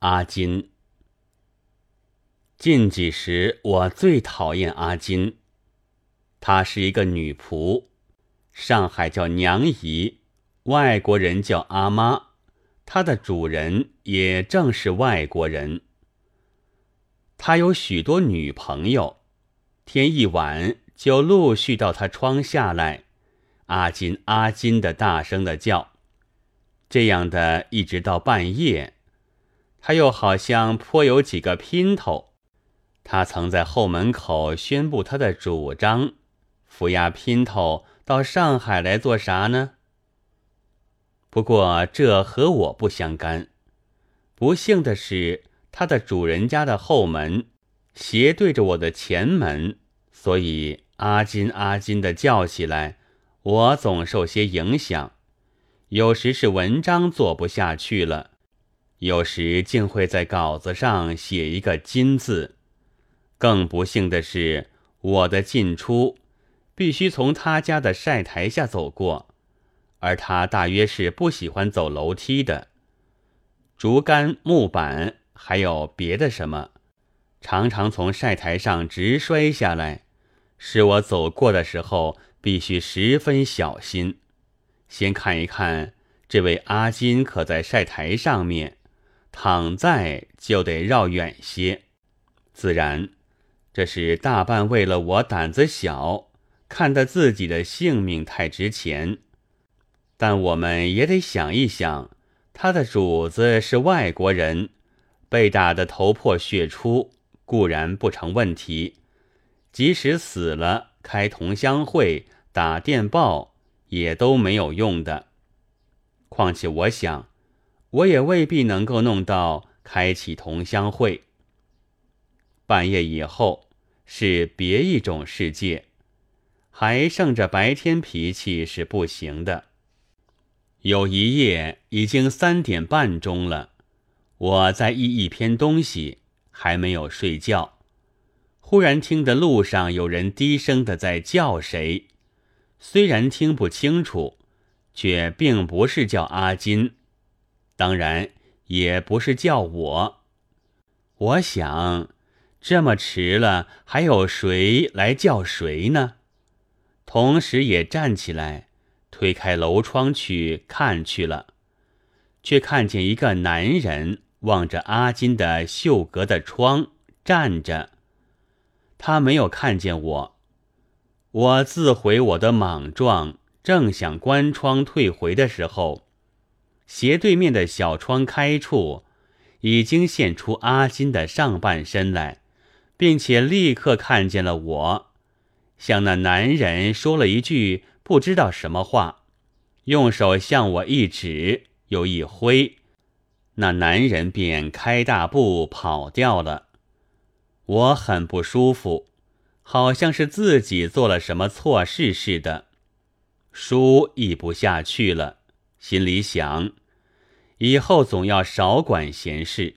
阿金。近几时，我最讨厌阿金。她是一个女仆，上海叫娘姨，外国人叫阿妈。她的主人也正是外国人。她有许多女朋友，天一晚就陆续到她窗下来，阿金阿金的大声的叫，这样的一直到半夜。他又好像颇有几个姘头，他曾在后门口宣布他的主张，扶押姘头到上海来做啥呢？不过这和我不相干。不幸的是，他的主人家的后门斜对着我的前门，所以阿金阿金的叫起来，我总受些影响。有时是文章做不下去了。有时竟会在稿子上写一个“金”字。更不幸的是，我的进出必须从他家的晒台下走过，而他大约是不喜欢走楼梯的。竹竿、木板还有别的什么，常常从晒台上直摔下来，使我走过的时候必须十分小心，先看一看这位阿金可在晒台上面。躺在就得绕远些，自然，这是大半为了我胆子小，看得自己的性命太值钱。但我们也得想一想，他的主子是外国人，被打得头破血出固然不成问题，即使死了，开同乡会、打电报也都没有用的。况且我想。我也未必能够弄到开启同乡会。半夜以后是别一种世界，还剩着白天脾气是不行的。有一夜已经三点半钟了，我在译一篇东西，还没有睡觉，忽然听得路上有人低声的在叫谁，虽然听不清楚，却并不是叫阿金。当然也不是叫我，我想这么迟了，还有谁来叫谁呢？同时也站起来，推开楼窗去看去了，却看见一个男人望着阿金的绣阁的窗站着。他没有看见我，我自悔我的莽撞，正想关窗退回的时候。斜对面的小窗开处，已经现出阿金的上半身来，并且立刻看见了我，向那男人说了一句不知道什么话，用手向我一指，又一挥，那男人便开大步跑掉了。我很不舒服，好像是自己做了什么错事似的，书译不下去了，心里想。以后总要少管闲事，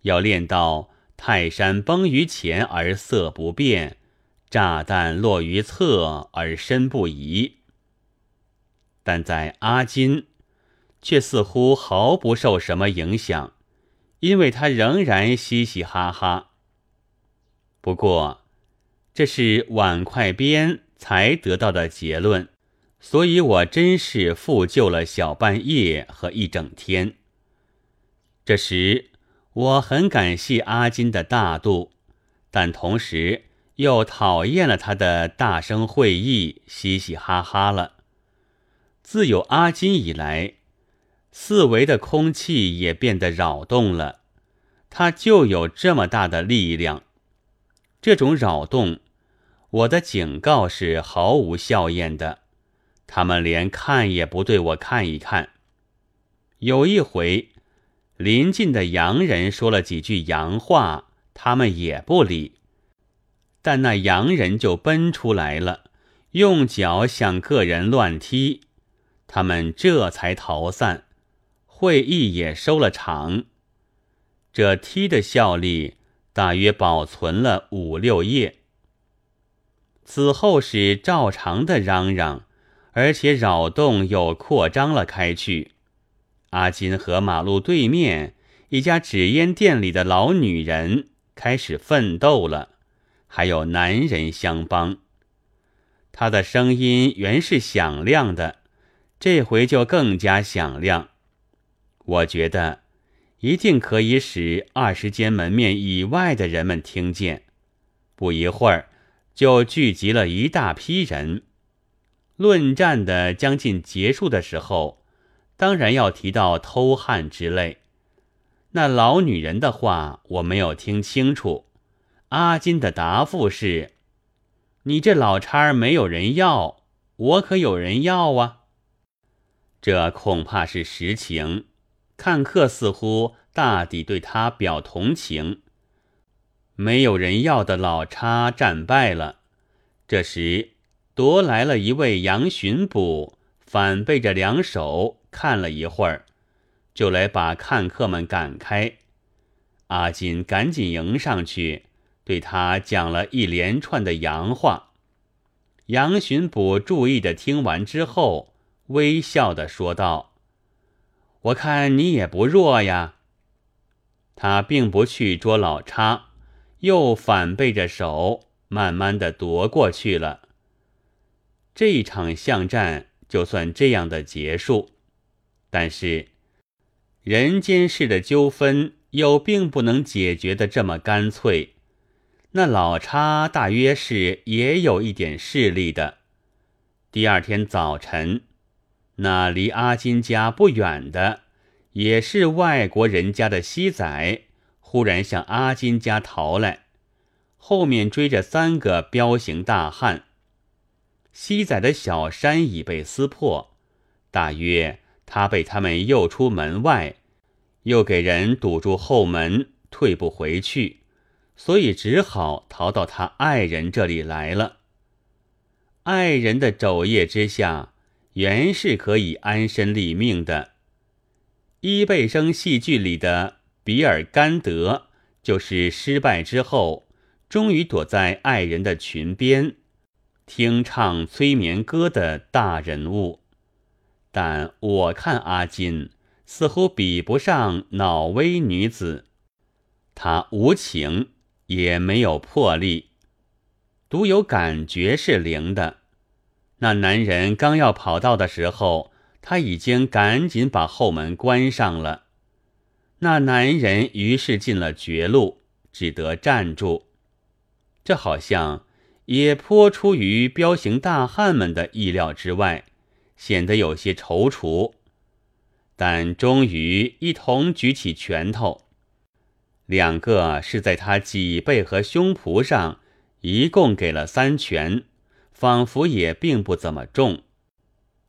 要练到泰山崩于前而色不变，炸弹落于侧而身不移。但在阿金，却似乎毫不受什么影响，因为他仍然嘻嘻哈哈。不过，这是碗筷边才得到的结论。所以我真是复旧了小半夜和一整天。这时我很感谢阿金的大度，但同时又讨厌了他的大声会议、嘻嘻哈哈了。自有阿金以来，四围的空气也变得扰动了。他就有这么大的力量，这种扰动，我的警告是毫无效验的。他们连看也不对我看一看。有一回，邻近的洋人说了几句洋话，他们也不理。但那洋人就奔出来了，用脚向个人乱踢，他们这才逃散，会议也收了场。这踢的效力大约保存了五六页。此后是照常的嚷嚷。而且扰动又扩张了开去。阿金和马路对面一家纸烟店里的老女人开始奋斗了，还有男人相帮。他的声音原是响亮的，这回就更加响亮。我觉得一定可以使二十间门面以外的人们听见。不一会儿，就聚集了一大批人。论战的将近结束的时候，当然要提到偷汉之类。那老女人的话我没有听清楚。阿金的答复是：“你这老叉儿没有人要，我可有人要啊。”这恐怕是实情。看客似乎大抵对他表同情。没有人要的老叉战败了。这时。夺来了一位杨巡捕，反背着两手看了一会儿，就来把看客们赶开。阿金赶紧迎上去，对他讲了一连串的洋话。杨巡捕注意的听完之后，微笑的说道：“我看你也不弱呀。”他并不去捉老叉，又反背着手，慢慢的夺过去了。这一场巷战就算这样的结束，但是人间事的纠纷又并不能解决的这么干脆。那老叉大约是也有一点势力的。第二天早晨，那离阿金家不远的，也是外国人家的西仔，忽然向阿金家逃来，后面追着三个彪形大汉。西仔的小衫已被撕破，大约他被他们诱出门外，又给人堵住后门，退不回去，所以只好逃到他爱人这里来了。爱人的肘腋之下，原是可以安身立命的。伊贝生戏剧里的比尔甘德，就是失败之后，终于躲在爱人的裙边。听唱催眠歌的大人物，但我看阿金似乎比不上脑威女子。她无情，也没有魄力，独有感觉是灵的。那男人刚要跑到的时候，他已经赶紧把后门关上了。那男人于是进了绝路，只得站住。这好像。也颇出于彪形大汉们的意料之外，显得有些踌躇，但终于一同举起拳头，两个是在他脊背和胸脯上，一共给了三拳，仿佛也并不怎么重；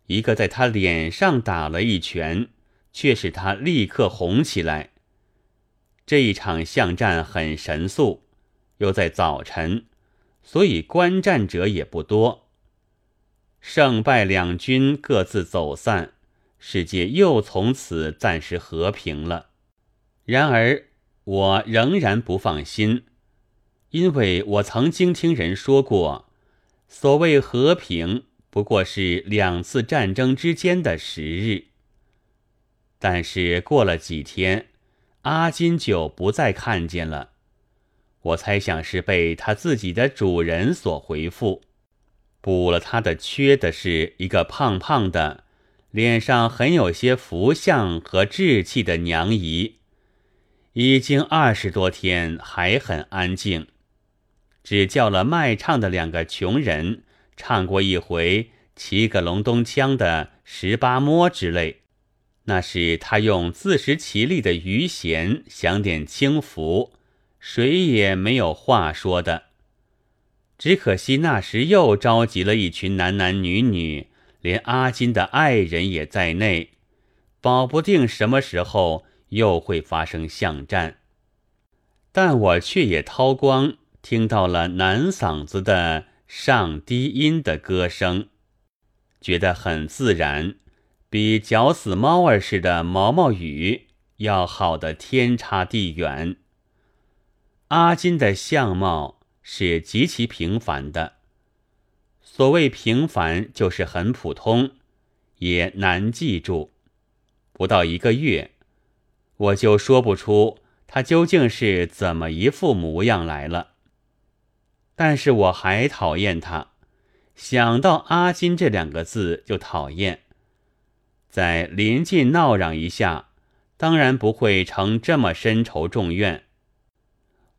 一个在他脸上打了一拳，却使他立刻红起来。这一场巷战很神速，又在早晨。所以观战者也不多，胜败两军各自走散，世界又从此暂时和平了。然而我仍然不放心，因为我曾经听人说过，所谓和平不过是两次战争之间的时日。但是过了几天，阿金就不再看见了。我猜想是被他自己的主人所回复，补了他的缺的是一个胖胖的，脸上很有些福相和志气的娘姨，已经二十多天还很安静，只叫了卖唱的两个穷人唱过一回七个隆咚锵的十八摸之类，那是他用自食其力的余弦享点清福。谁也没有话说的，只可惜那时又召集了一群男男女女，连阿金的爱人也在内，保不定什么时候又会发生巷战。但我却也掏光听到了男嗓子的上低音的歌声，觉得很自然，比绞死猫儿似的毛毛雨要好的天差地远。阿金的相貌是极其平凡的，所谓平凡就是很普通，也难记住。不到一个月，我就说不出他究竟是怎么一副模样来了。但是我还讨厌他，想到阿金这两个字就讨厌。在临近闹嚷一下，当然不会成这么深仇重怨。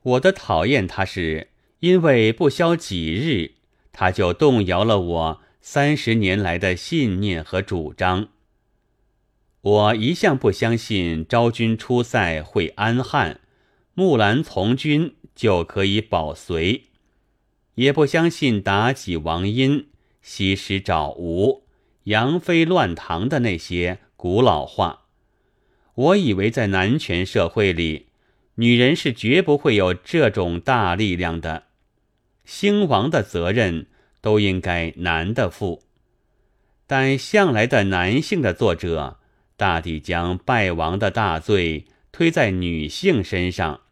我的讨厌他是因为不消几日，他就动摇了我三十年来的信念和主张。我一向不相信昭君出塞会安汉，木兰从军就可以保隋，也不相信妲己、王殷、西施找吴、杨妃乱唐的那些古老话。我以为在男权社会里，女人是绝不会有这种大力量的，兴亡的责任都应该男的负。但向来的男性的作者。大抵将败亡的大罪推在女性身上，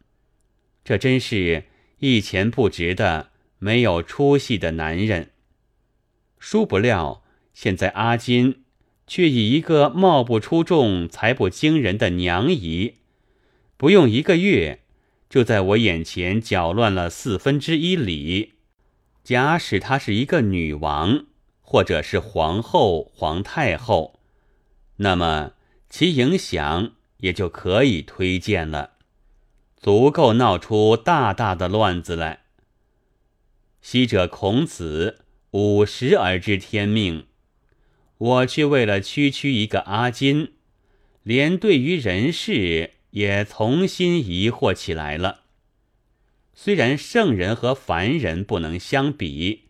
这真是一钱不值的没有出息的男人。殊不料，现在阿金却以一个貌不出众、才不惊人的娘姨，不用一个月，就在我眼前搅乱了四分之一里。假使她是一个女王，或者是皇后、皇太后。那么其影响也就可以推荐了，足够闹出大大的乱子来。昔者孔子五十而知天命，我却为了区区一个阿金，连对于人事也重新疑惑起来了。虽然圣人和凡人不能相比，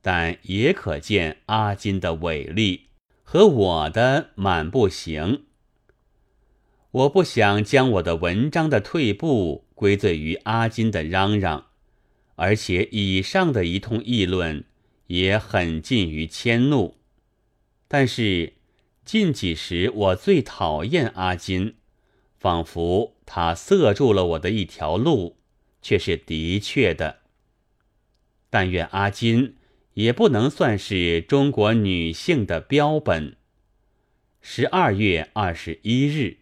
但也可见阿金的伟力。和我的满不行，我不想将我的文章的退步归罪于阿金的嚷嚷，而且以上的一通议论也很近于迁怒。但是近几时我最讨厌阿金，仿佛他塞住了我的一条路，却是的确的。但愿阿金。也不能算是中国女性的标本。十二月二十一日。